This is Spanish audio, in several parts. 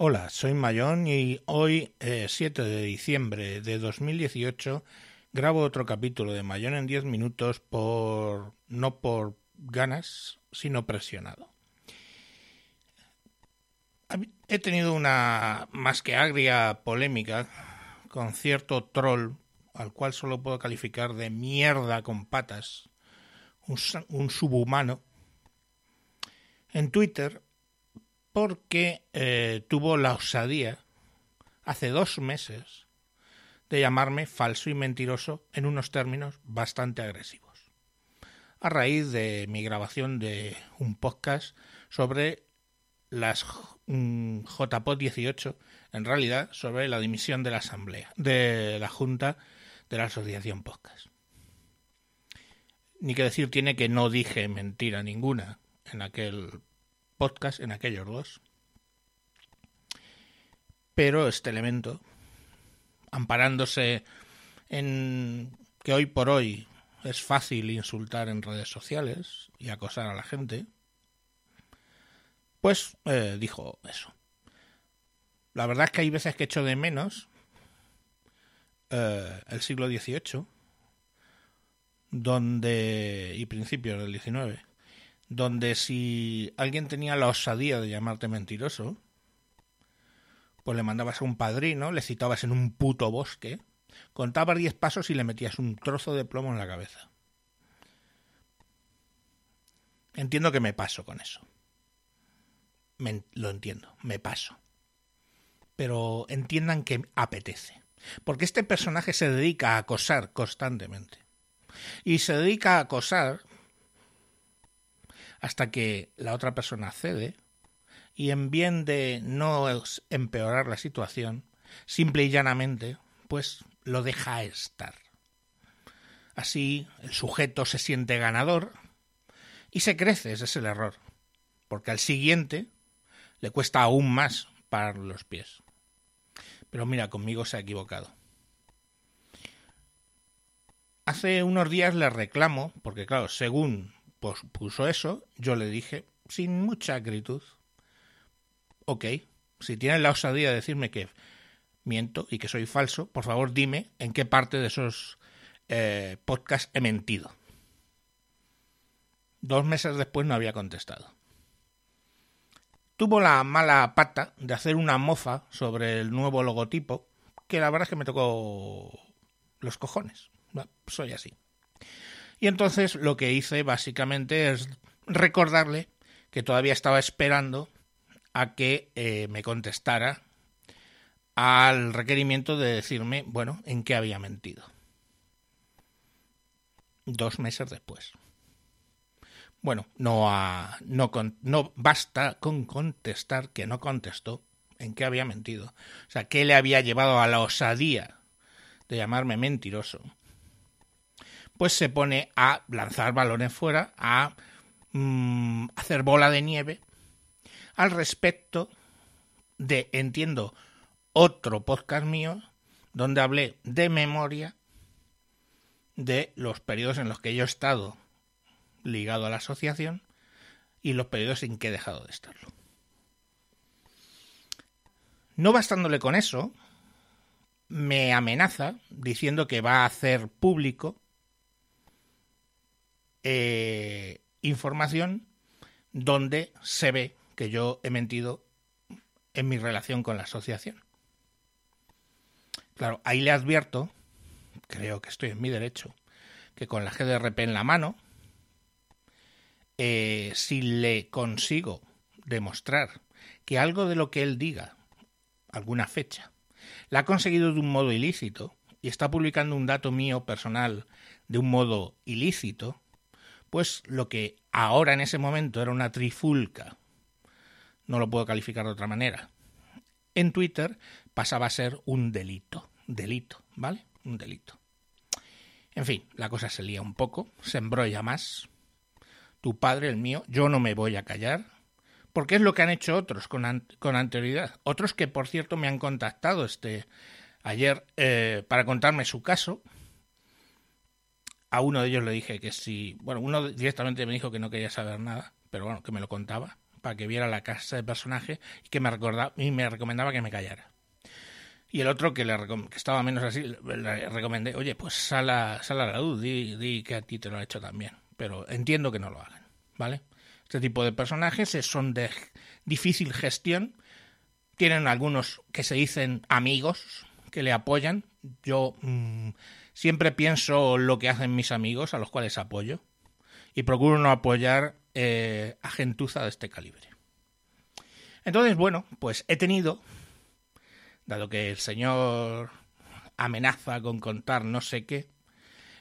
Hola, soy Mayón y hoy, eh, 7 de diciembre de 2018, grabo otro capítulo de Mayón en 10 minutos por no por ganas, sino presionado. He tenido una más que agria polémica con cierto troll al cual solo puedo calificar de mierda con patas, un, un subhumano, en Twitter porque eh, tuvo la osadía hace dos meses de llamarme falso y mentiroso en unos términos bastante agresivos. A raíz de mi grabación de un podcast sobre las mm, JPOT 18, en realidad sobre la dimisión de la Asamblea, de la Junta de la Asociación Podcast. Ni que decir tiene que no dije mentira ninguna en aquel podcast, en aquellos dos. Pero este elemento, amparándose en que hoy por hoy es fácil insultar en redes sociales y acosar a la gente, pues eh, dijo eso. La verdad es que hay veces que echo de menos eh, el siglo XVIII donde y principios del XIX, donde si alguien tenía la osadía de llamarte mentiroso, pues le mandabas a un padrino, le citabas en un puto bosque, contabas diez pasos y le metías un trozo de plomo en la cabeza. Entiendo que me paso con eso. lo entiendo, me paso. Pero entiendan que apetece. Porque este personaje se dedica a acosar constantemente. Y se dedica a acosar hasta que la otra persona cede y en bien de no empeorar la situación, simple y llanamente, pues lo deja estar. Así el sujeto se siente ganador y se crece, ese es el error, porque al siguiente le cuesta aún más parar los pies. Pero mira, conmigo se ha equivocado. Hace unos días le reclamo, porque claro, según pues, puso eso, yo le dije, sin mucha acritud, ok, si tienes la osadía de decirme que miento y que soy falso, por favor dime en qué parte de esos eh, podcasts he mentido. Dos meses después no había contestado. Tuvo la mala pata de hacer una mofa sobre el nuevo logotipo, que la verdad es que me tocó los cojones. Soy así. Y entonces lo que hice básicamente es recordarle que todavía estaba esperando a que eh, me contestara al requerimiento de decirme, bueno, en qué había mentido. Dos meses después. Bueno, no, no, no basta con contestar que no contestó en qué había mentido. O sea, qué le había llevado a la osadía de llamarme mentiroso pues se pone a lanzar balones fuera, a mm, hacer bola de nieve al respecto de, entiendo, otro podcast mío donde hablé de memoria de los periodos en los que yo he estado ligado a la asociación y los periodos en que he dejado de estarlo. No bastándole con eso, me amenaza diciendo que va a hacer público eh, información donde se ve que yo he mentido en mi relación con la asociación. Claro, ahí le advierto, creo que estoy en mi derecho, que con la GDRP en la mano, eh, si le consigo demostrar que algo de lo que él diga, alguna fecha, la ha conseguido de un modo ilícito y está publicando un dato mío personal de un modo ilícito, pues lo que ahora en ese momento era una trifulca, no lo puedo calificar de otra manera, en Twitter pasaba a ser un delito, delito, ¿vale? Un delito. En fin, la cosa se lía un poco, se embrolla más. Tu padre, el mío, yo no me voy a callar, porque es lo que han hecho otros con, con anterioridad. Otros que, por cierto, me han contactado este ayer eh, para contarme su caso, a uno de ellos le dije que si, bueno, uno directamente me dijo que no quería saber nada, pero bueno, que me lo contaba, para que viera la casa de personaje y que me, recordaba, y me recomendaba que me callara. Y el otro que, le que estaba menos así, le recomendé, oye, pues sal a, la luz, di, di, que a ti te lo ha hecho también. Pero entiendo que no lo hagan, ¿vale? Este tipo de personajes son de difícil gestión. Tienen algunos que se dicen amigos, que le apoyan. Yo mmm, siempre pienso lo que hacen mis amigos, a los cuales apoyo. Y procuro no apoyar eh, a gentuza de este calibre. Entonces, bueno, pues he tenido dado que el señor amenaza con contar no sé qué,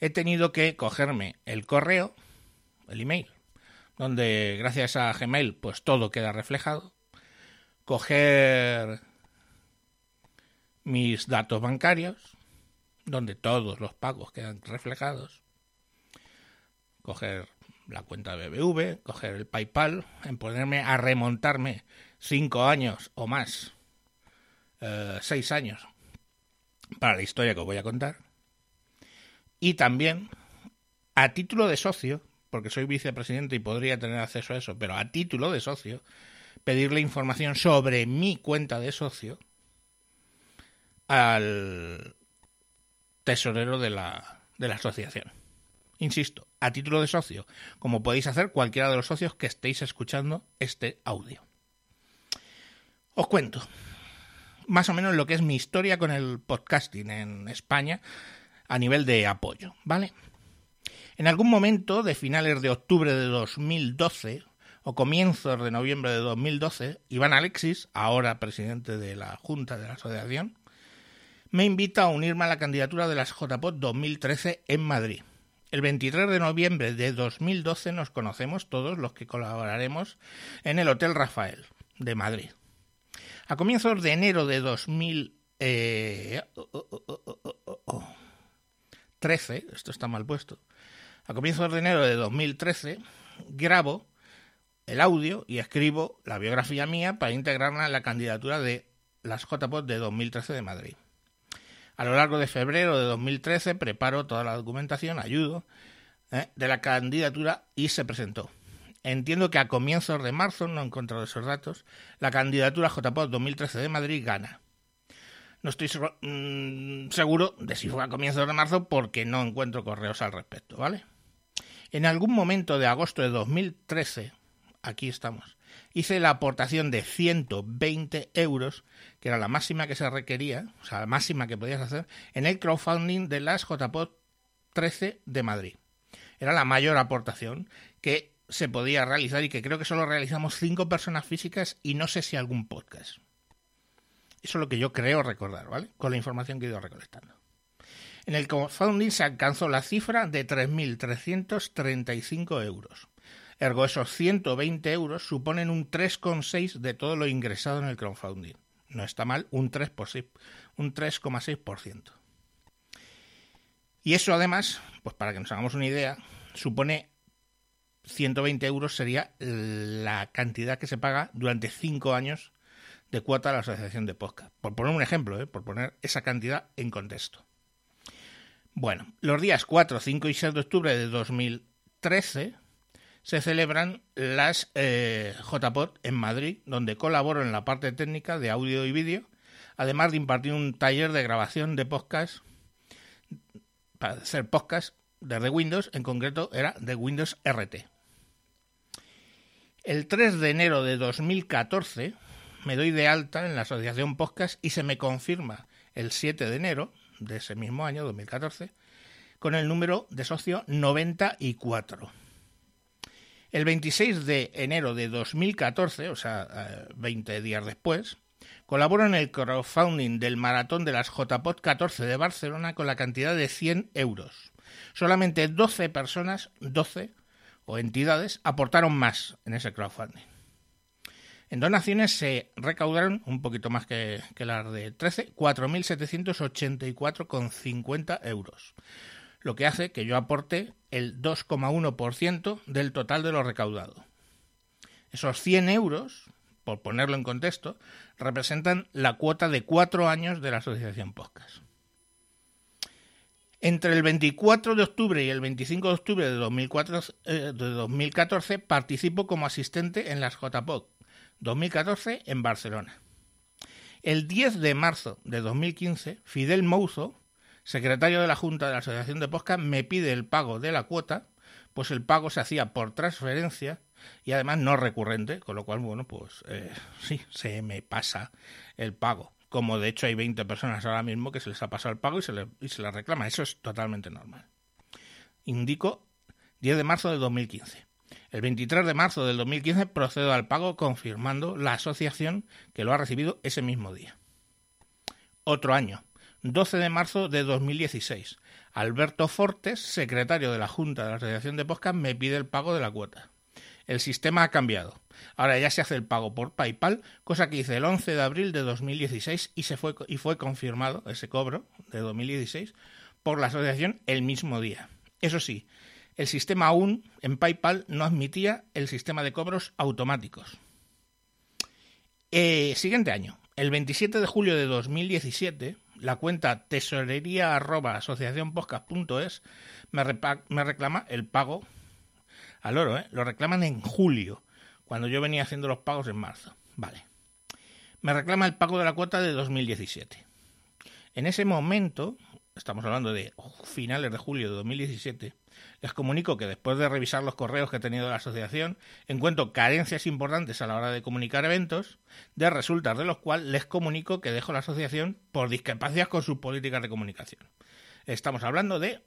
he tenido que cogerme el correo, el email, donde gracias a Gmail pues todo queda reflejado, coger mis datos bancarios, donde todos los pagos quedan reflejados, coger la cuenta BBV, coger el PayPal, en ponerme a remontarme cinco años o más eh, seis años para la historia que os voy a contar. Y también, a título de socio, porque soy vicepresidente y podría tener acceso a eso, pero a título de socio, pedirle información sobre mi cuenta de socio al tesorero de la, de la asociación. Insisto, a título de socio, como podéis hacer cualquiera de los socios que estéis escuchando este audio. Os cuento más o menos lo que es mi historia con el podcasting en España a nivel de apoyo, ¿vale? En algún momento de finales de octubre de 2012 o comienzos de noviembre de 2012, Iván Alexis, ahora presidente de la Junta de la Asociación, me invita a unirme a la candidatura de las JPOT 2013 en Madrid. El 23 de noviembre de 2012 nos conocemos todos los que colaboraremos en el Hotel Rafael de Madrid. A comienzos de enero de 2013, esto está mal puesto, a comienzos de enero de 2013 grabo el audio y escribo la biografía mía para integrarla en la candidatura de las JPOT de 2013 de Madrid. A lo largo de febrero de 2013 preparo toda la documentación, ayudo, ¿eh? de la candidatura y se presentó. Entiendo que a comienzos de marzo, no he encontrado esos datos, la candidatura JPOT 2013 de Madrid gana. No estoy mm, seguro de si fue a comienzos de marzo porque no encuentro correos al respecto, ¿vale? En algún momento de agosto de 2013, aquí estamos, hice la aportación de 120 euros, que era la máxima que se requería, o sea, la máxima que podías hacer, en el crowdfunding de las JPOT 13 de Madrid. Era la mayor aportación que se podía realizar y que creo que solo realizamos cinco personas físicas y no sé si algún podcast. Eso es lo que yo creo recordar, ¿vale? Con la información que he ido recolectando. En el crowdfunding se alcanzó la cifra de 3.335 euros. Ergo, esos 120 euros suponen un 3,6 de todo lo ingresado en el crowdfunding. No está mal, un 3,6%. Y eso además, pues para que nos hagamos una idea, supone 120 euros sería la cantidad que se paga durante cinco años de cuota a la asociación de podcast. Por poner un ejemplo, ¿eh? por poner esa cantidad en contexto. Bueno, los días 4, 5 y 6 de octubre de 2013 se celebran las eh, JPOT en Madrid, donde colaboro en la parte técnica de audio y vídeo, además de impartir un taller de grabación de podcast para hacer podcast desde Windows, en concreto era de Windows RT. El 3 de enero de 2014 me doy de alta en la Asociación Podcast y se me confirma el 7 de enero de ese mismo año, 2014, con el número de socio 94. El 26 de enero de 2014, o sea, 20 eh, días después, colaboro en el crowdfunding del maratón de las JPOT 14 de Barcelona con la cantidad de 100 euros. Solamente 12 personas, 12, o entidades aportaron más en ese crowdfunding. En donaciones se recaudaron un poquito más que, las de 13, 4.784,50 euros, lo que hace que yo aporte el 2,1% del total de lo recaudado. Esos 100 euros, por ponerlo en contexto, representan la cuota de cuatro años de la Asociación Podcast. Entre el 24 de octubre y el 25 de octubre de, 2004, eh, de 2014 participo como asistente en las JPOC 2014 en Barcelona. El 10 de marzo de 2015, Fidel Mouzo, secretario de la Junta de la Asociación de Podcast, me pide el pago de la cuota, pues el pago se hacía por transferencia y además no recurrente, con lo cual, bueno, pues eh, sí, se me pasa el pago como de hecho hay 20 personas ahora mismo que se les ha pasado el pago y se, le, y se les reclama. Eso es totalmente normal. Indico 10 de marzo de 2015. El 23 de marzo del 2015 procedo al pago confirmando la asociación que lo ha recibido ese mismo día. Otro año, 12 de marzo de 2016. Alberto Fortes, secretario de la Junta de la Asociación de Podcast, me pide el pago de la cuota. El sistema ha cambiado. Ahora ya se hace el pago por PayPal, cosa que hice el 11 de abril de 2016 y, se fue, y fue confirmado ese cobro de 2016 por la asociación el mismo día. Eso sí, el sistema aún en PayPal no admitía el sistema de cobros automáticos. Eh, siguiente año, el 27 de julio de 2017, la cuenta tesorería me, me reclama el pago al oro, ¿eh? Lo reclaman en julio, cuando yo venía haciendo los pagos en marzo. Vale. Me reclama el pago de la cuota de 2017. En ese momento, estamos hablando de finales de julio de 2017, les comunico que después de revisar los correos que he tenido la asociación, encuentro carencias importantes a la hora de comunicar eventos, de resultas de los cuales les comunico que dejo la asociación por discrepancias con sus políticas de comunicación. Estamos hablando de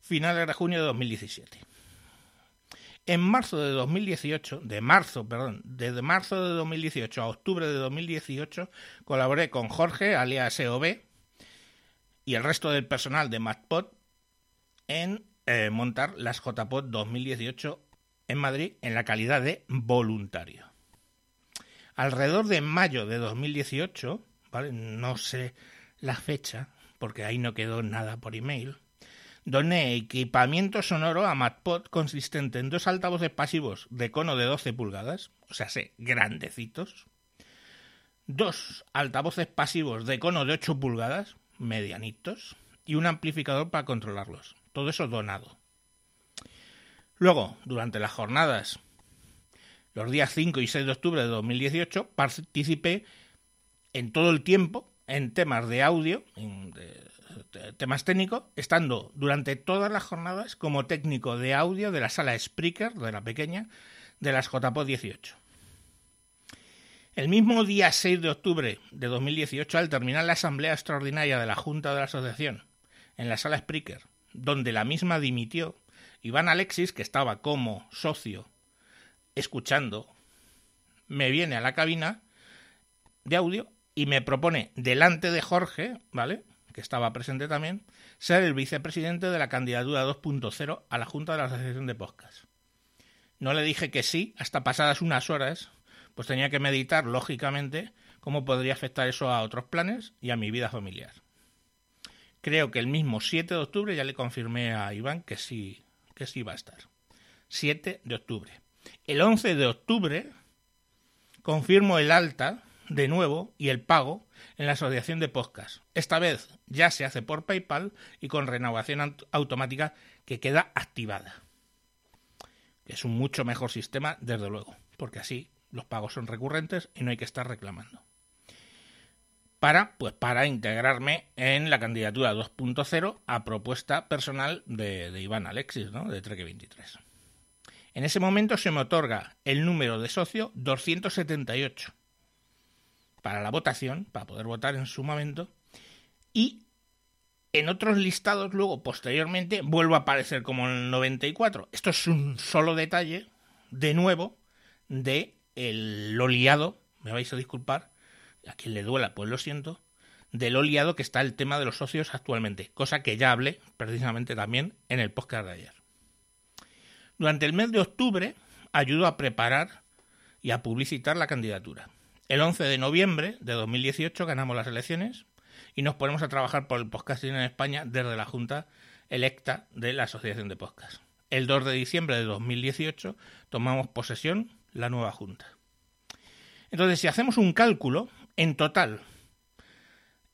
finales de junio de 2017. En marzo de 2018, de marzo, perdón, desde marzo de 2018 a octubre de 2018, colaboré con Jorge, alias EOB, y el resto del personal de MadPod en eh, montar las JPod 2018 en Madrid en la calidad de voluntario. Alrededor de mayo de 2018, ¿vale? no sé la fecha, porque ahí no quedó nada por email, Doné equipamiento sonoro a MatPod consistente en dos altavoces pasivos de cono de 12 pulgadas, o sea, sé, grandecitos, dos altavoces pasivos de cono de 8 pulgadas, medianitos, y un amplificador para controlarlos. Todo eso donado. Luego, durante las jornadas, los días 5 y 6 de octubre de 2018, participé en todo el tiempo en temas de audio, de temas técnicos, estando durante todas las jornadas como técnico de audio de la sala Spreaker, de la pequeña, de las JPO 18. El mismo día 6 de octubre de 2018, al terminar la asamblea extraordinaria de la Junta de la Asociación en la sala Spreaker, donde la misma dimitió, Iván Alexis, que estaba como socio escuchando, me viene a la cabina de audio y me propone delante de Jorge, ¿vale? que estaba presente también, ser el vicepresidente de la candidatura 2.0 a la Junta de la Asociación de Podcast. No le dije que sí hasta pasadas unas horas, pues tenía que meditar, lógicamente, cómo podría afectar eso a otros planes y a mi vida familiar. Creo que el mismo 7 de octubre ya le confirmé a Iván que sí, que sí va a estar. 7 de octubre. El 11 de octubre confirmo el alta de nuevo y el pago en la asociación de podcast. Esta vez ya se hace por PayPal y con renovación automática que queda activada. Es un mucho mejor sistema, desde luego, porque así los pagos son recurrentes y no hay que estar reclamando. Para, pues para integrarme en la candidatura 2.0 a propuesta personal de, Iván Alexis, ¿no? de Treque 23. En ese momento se me otorga el número de socio 278 para la votación, para poder votar en su momento, y en otros listados luego, posteriormente, vuelvo a aparecer como el 94. Esto es un solo detalle, de nuevo, de el, lo liado, me vais a disculpar, a quien le duela, pues lo siento, de lo que está el tema de los socios actualmente, cosa que ya hablé precisamente también en el podcast de ayer. Durante el mes de octubre ayudo a preparar y a publicitar la candidatura. El 11 de noviembre de 2018 ganamos las elecciones y nos ponemos a trabajar por el podcasting en España desde la Junta electa de la Asociación de Podcast. El 2 de diciembre de 2018 tomamos posesión la nueva Junta. Entonces, si hacemos un cálculo, en total,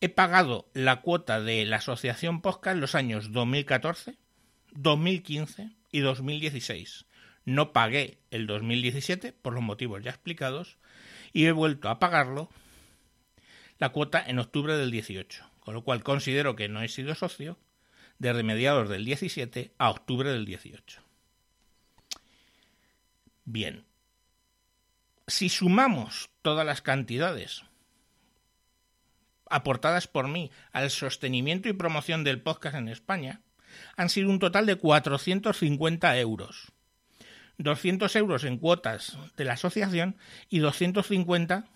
he pagado la cuota de la asociación Podcast los años 2014, 2015 y 2016. No pagué el 2017 por los motivos ya explicados y he vuelto a pagarlo la cuota en octubre del 18, con lo cual considero que no he sido socio desde mediados del 17 a octubre del 18. Bien, si sumamos todas las cantidades aportadas por mí al sostenimiento y promoción del podcast en España, han sido un total de 450 euros. 200 euros en cuotas de la asociación y 250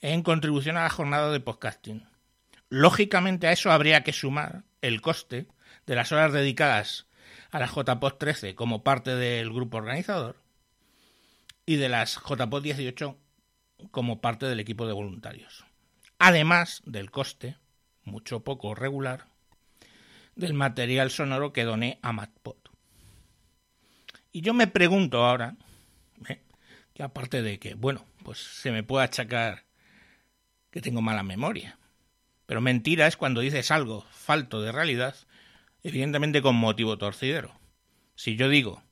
en contribución a la jornada de podcasting. Lógicamente a eso habría que sumar el coste de las horas dedicadas a la JPOD 13 como parte del grupo organizador y de las JPOD 18 como parte del equipo de voluntarios. Además del coste, mucho poco regular, del material sonoro que doné a MatPod. Y yo me pregunto ahora, ¿eh? que aparte de que, bueno, pues se me puede achacar que tengo mala memoria, pero mentira es cuando dices algo falto de realidad, evidentemente con motivo torcidero. Si yo digo,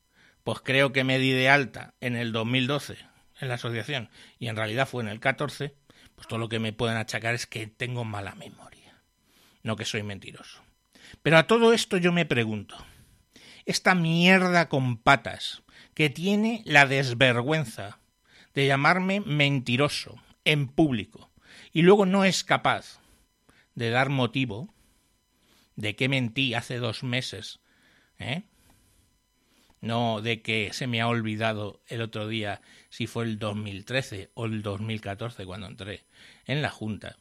pues creo que me di de alta en el 2012 en la asociación y en realidad fue en el 14, pues todo lo que me pueden achacar es que tengo mala memoria, no que soy mentiroso. Pero a todo esto yo me pregunto, esta mierda con patas que tiene la desvergüenza de llamarme mentiroso en público y luego no es capaz de dar motivo de que mentí hace dos meses, ¿eh? No de que se me ha olvidado el otro día si fue el 2013 o el 2014 cuando entré en la Junta.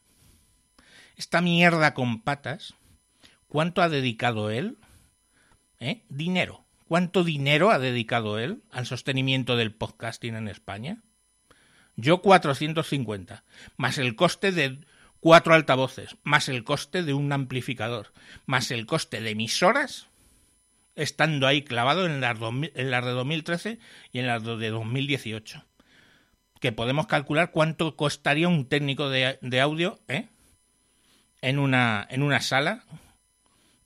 Esta mierda con patas, ¿cuánto ha dedicado él ¿Eh? Dinero. ¿Cuánto dinero ha dedicado él al sostenimiento del podcasting en España? Yo 450, más el coste de cuatro altavoces, más el coste de un amplificador, más el coste de emisoras, estando ahí clavado en las, en de 2013 y en las de 2018. Que podemos calcular cuánto costaría un técnico de, de audio ¿eh? en, una, en una sala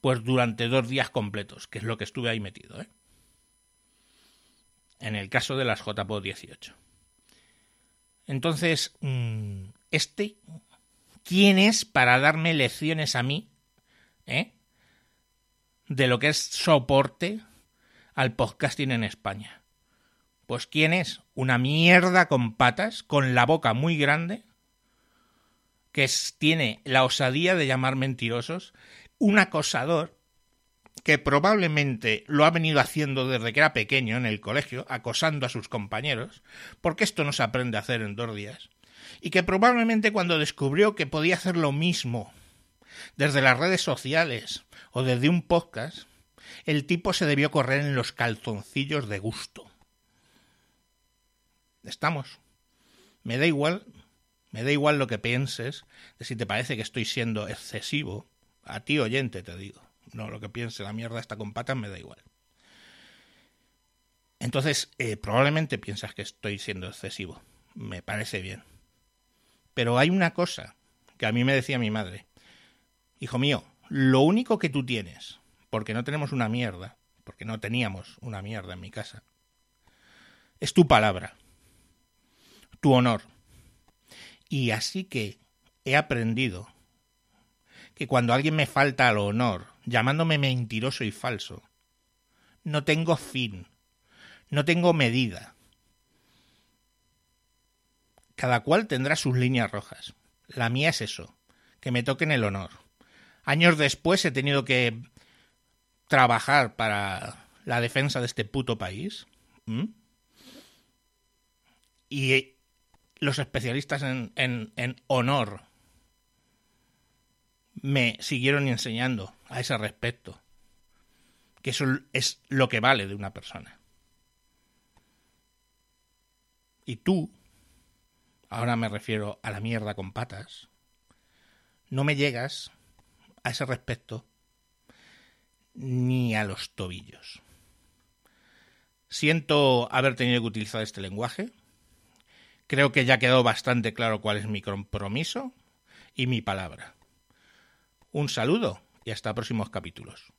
pues durante dos días completos, que es lo que estuve ahí metido, ¿eh? En el caso de las JPO 18. Entonces, mm, este, ¿quién es para darme lecciones a mí, ¿eh? De lo que es soporte al podcasting en España. Pues ¿quién es? Una mierda con patas, con la boca muy grande, que tiene la osadía de llamar mentirosos un acosador que probablemente lo ha venido haciendo desde que era pequeño en el colegio, acosando a sus compañeros, porque esto no se aprende a hacer en dos días, y que probablemente cuando descubrió que podía hacer lo mismo desde las redes sociales o desde un podcast, el tipo se debió correr en los calzoncillos de gusto. Estamos. Me da igual, me da igual lo que pienses de si te parece que estoy siendo excesivo a ti oyente te digo. No, lo que piense la mierda está con patas me da igual. Entonces, eh, probablemente piensas que estoy siendo excesivo. Me parece bien. Pero hay una cosa que a mí me decía mi madre. Hijo mío, lo único que tú tienes, porque no tenemos una mierda, porque no teníamos una mierda en mi casa, es tu palabra, tu honor. Y así que he aprendido que cuando alguien me falta al honor, llamándome mentiroso y falso, no tengo fin, no tengo medida. Cada cual tendrá sus líneas rojas. La mía es eso, que me toquen el honor. Años después he tenido que trabajar para la defensa de este puto país. Y los especialistas en, en honor me siguieron enseñando a ese respecto. Que eso es lo que vale de una persona. Y tú, ahora me refiero a la mierda con patas, no me llegas ese respecto ni a los tobillos. Siento haber tenido que utilizar este lenguaje. Creo que ya quedó bastante claro cuál es mi compromiso y mi palabra. Un saludo y hasta próximos capítulos.